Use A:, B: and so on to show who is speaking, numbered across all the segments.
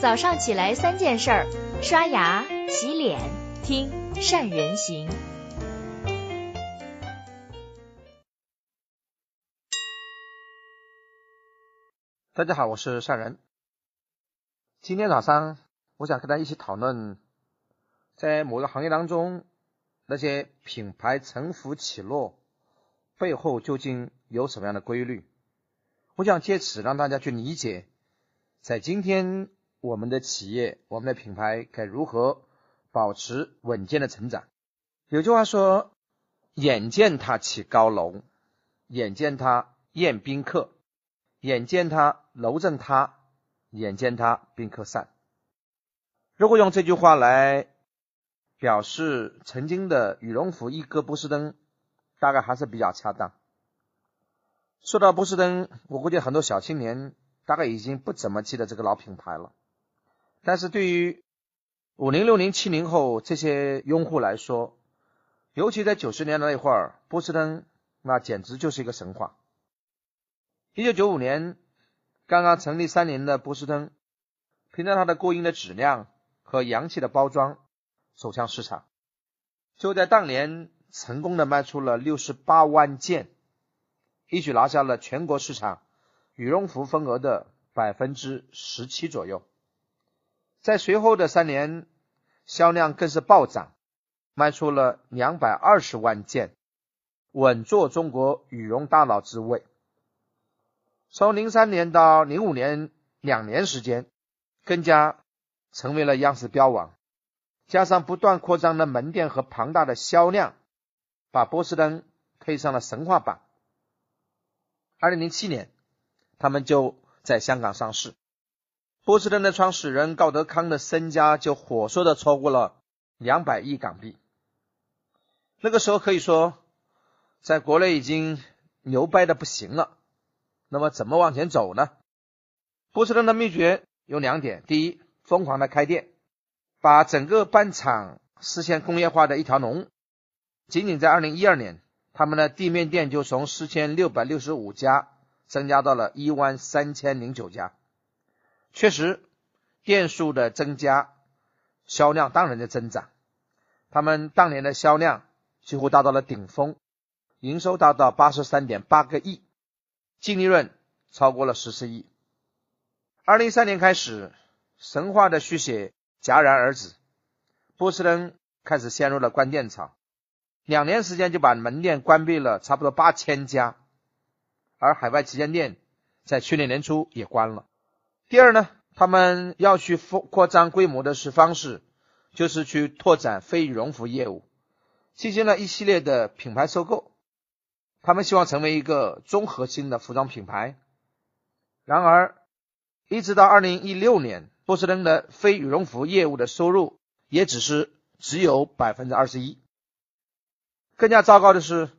A: 早上起来三件事儿：刷牙、洗脸、听善人行。
B: 大家好，我是善人。今天早上，我想跟大家一起讨论，在某个行业当中，那些品牌沉浮起落背后究竟有什么样的规律？我想借此让大家去理解，在今天我们的企业、我们的品牌该如何保持稳健的成长。有句话说：“眼见他起高楼，眼见他宴宾客。”眼见他楼正塌，眼见他宾客散。如果用这句话来表示曾经的羽绒服一哥波司登，大概还是比较恰当。说到波司登，我估计很多小青年大概已经不怎么记得这个老品牌了。但是对于五零、六零、七零后这些用户来说，尤其在九十年代那会儿，波司登那简直就是一个神话。一九九五年，刚刚成立三年的波司登，凭着它的过硬的质量和洋气的包装走向市场，就在当年成功的卖出了六十八万件，一举拿下了全国市场羽绒服份额的百分之十七左右。在随后的三年，销量更是暴涨，卖出了两百二十万件，稳坐中国羽绒大佬之位。从零三年到零五年两年时间，更加成为了央视标王。加上不断扩张的门店和庞大的销量，把波司登推上了神话榜。二零零七年，他们就在香港上市。波司登的创始人高德康的身家就火速的超过了两百亿港币。那个时候可以说，在国内已经牛掰的不行了。那么怎么往前走呢？波司登的秘诀有两点：第一，疯狂的开店，把整个半厂实现工业化的一条龙。仅仅在二零一二年，他们的地面店就从四千六百六十五家增加到了一万三千零九家。确实，店数的增加，销量当然在增长。他们当年的销量几乎达到了顶峰，营收达到八十三点八个亿。净利润超过了十四亿。二零一三年开始，神话的续写戛然而止，波司登开始陷入了关店潮，两年时间就把门店关闭了差不多八千家，而海外旗舰店在去年年初也关了。第二呢，他们要去扩扩张规模的是方式，就是去拓展非羽绒服业务，进行了一系列的品牌收购。他们希望成为一个综合性的服装品牌。然而，一直到二零一六年，波司登的非羽绒服业务的收入也只是只有百分之二十一。更加糟糕的是，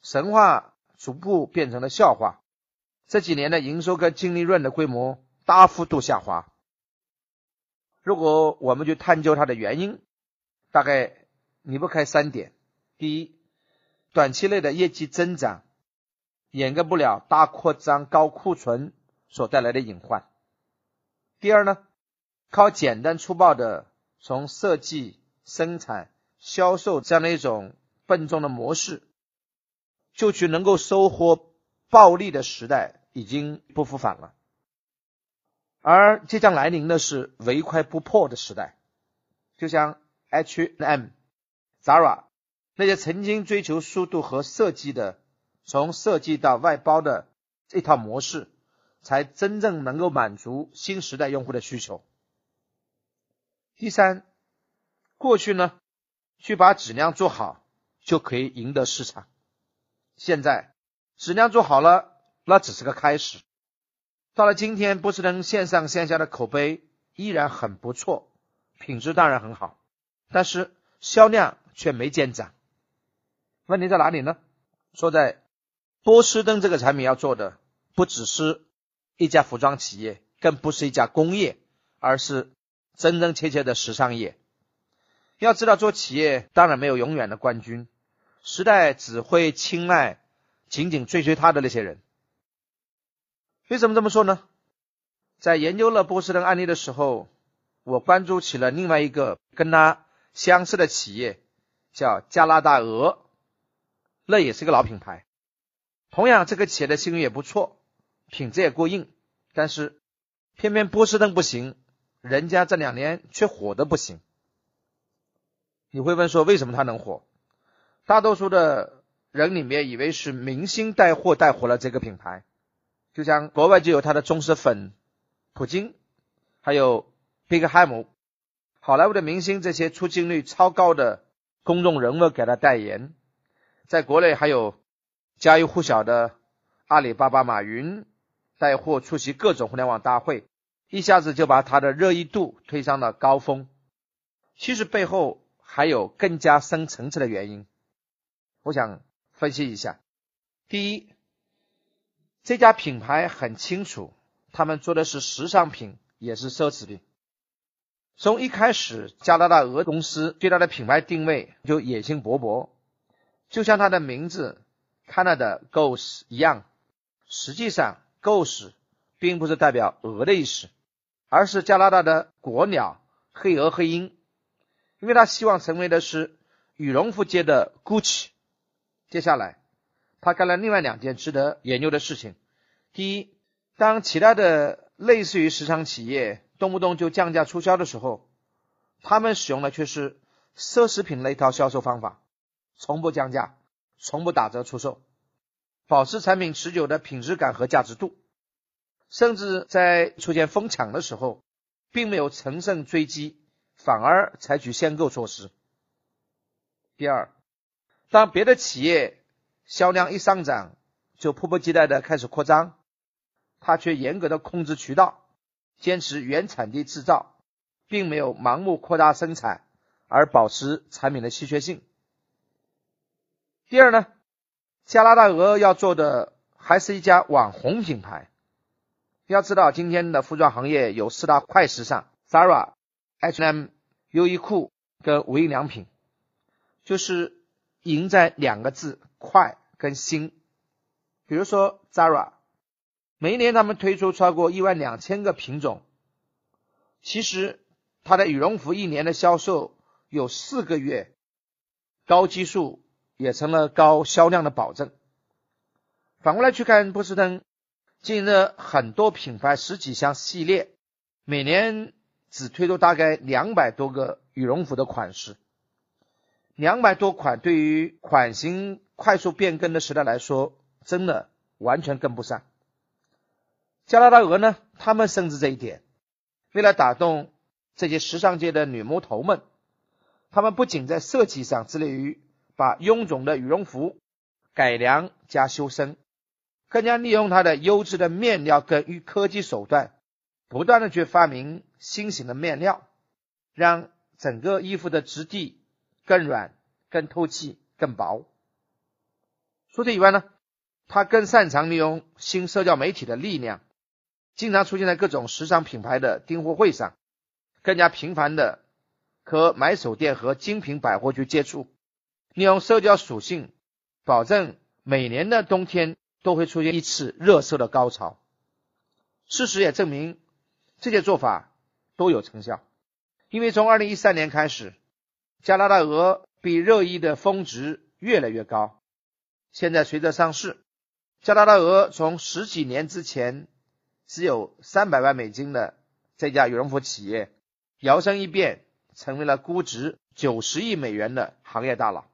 B: 神话逐步变成了笑话。这几年的营收跟净利润的规模大幅度下滑。如果我们去探究它的原因，大概离不开三点：第一，短期内的业绩增长掩盖不了大扩张、高库存所带来的隐患。第二呢，靠简单粗暴的从设计、生产、销售这样的一种笨重的模式，就去能够收获暴利的时代已经不复返了，而即将来临的是唯快不破的时代，就像 H&M、Zara。那些曾经追求速度和设计的，从设计到外包的这套模式，才真正能够满足新时代用户的需求。第三，过去呢，去把质量做好就可以赢得市场，现在质量做好了，那只是个开始。到了今天，波司登线上线下的口碑依然很不错，品质当然很好，但是销量却没见涨。问题在哪里呢？说在波司登这个产品要做的不只是一家服装企业，更不是一家工业，而是真真切切的时尚业。要知道，做企业当然没有永远的冠军，时代只会青睐紧紧追随他的那些人。为什么这么说呢？在研究了波司登案例的时候，我关注起了另外一个跟它相似的企业，叫加拿大鹅，那也是个老品牌。同样，这个企业的信誉也不错，品质也过硬，但是偏偏波司登不行，人家这两年却火的不行。你会问说，为什么它能火？大多数的人里面以为是明星带货带火了这个品牌，就像国外就有他的忠实粉普京，还有贝克汉姆，好莱坞的明星这些出镜率超高的公众人物给他代言，在国内还有家喻户晓的阿里巴巴马云带货出席各种互联网大会，一下子就把他的热议度推上了高峰。其实背后还有更加深层次的原因。我想分析一下，第一，这家品牌很清楚，他们做的是时尚品，也是奢侈品。从一开始，加拿大鹅公司对它的品牌定位就野心勃勃，就像它的名字 Canada Goose 一样。实际上，Goose 并不是代表鹅的意思，而是加拿大的国鸟黑鹅黑鹰，因为它希望成为的是羽绒服界的 Gucci。接下来，他干了另外两件值得研究的事情。第一，当其他的类似于时尚企业动不动就降价促销的时候，他们使用的却是奢侈品那套销售方法，从不降价，从不打折出售，保持产品持久的品质感和价值度，甚至在出现疯抢的时候，并没有乘胜追击，反而采取限购措施。第二。当别的企业销量一上涨，就迫不及待的开始扩张，他却严格的控制渠道，坚持原产地制造，并没有盲目扩大生产而保持产品的稀缺性。第二呢，加拿大鹅要做的还是一家网红品牌。要知道，今天的服装行业有四大快时尚：Zara、H&M、优衣库跟无印良品，就是。赢在两个字：快跟新。比如说 Zara，每一年他们推出超过一万两千个品种，其实它的羽绒服一年的销售有四个月高基数，也成了高销量的保证。反过来去看波司登，经营了很多品牌十几项系列，每年只推出大概两百多个羽绒服的款式。两百多款，对于款型快速变更的时代来说，真的完全跟不上。加拿大鹅呢，他们深知这一点，为了打动这些时尚界的女魔头们，他们不仅在设计上致力于把臃肿的羽绒服改良加修身，更加利用它的优质的面料跟与科技手段，不断的去发明新型的面料，让整个衣服的质地。更软、更透气、更薄。除此以外呢，他更擅长利用新社交媒体的力量，经常出现在各种时尚品牌的订货会上，更加频繁的和买手店和精品百货去接触，利用社交属性，保证每年的冬天都会出现一次热搜的高潮。事实也证明，这些做法都有成效，因为从二零一三年开始。加拿大鹅比热议的峰值越来越高。现在随着上市，加拿大鹅从十几年之前只有三百万美金的这家羽绒服企业，摇身一变成为了估值九十亿美元的行业大佬。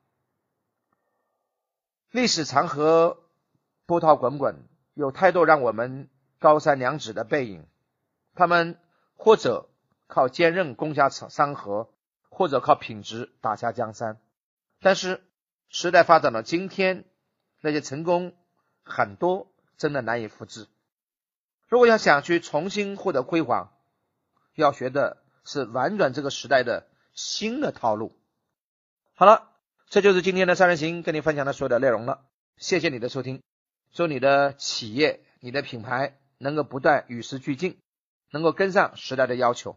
B: 历史长河波涛滚滚，有太多让我们高山仰止的背影。他们或者靠坚韧攻下山河。或者靠品质打下江山，但是时代发展到今天，那些成功很多真的难以复制。如果要想去重新获得辉煌，要学的是玩转这个时代的新的套路。好了，这就是今天的三人行跟你分享的所有的内容了。谢谢你的收听，祝你的企业、你的品牌能够不断与时俱进，能够跟上时代的要求。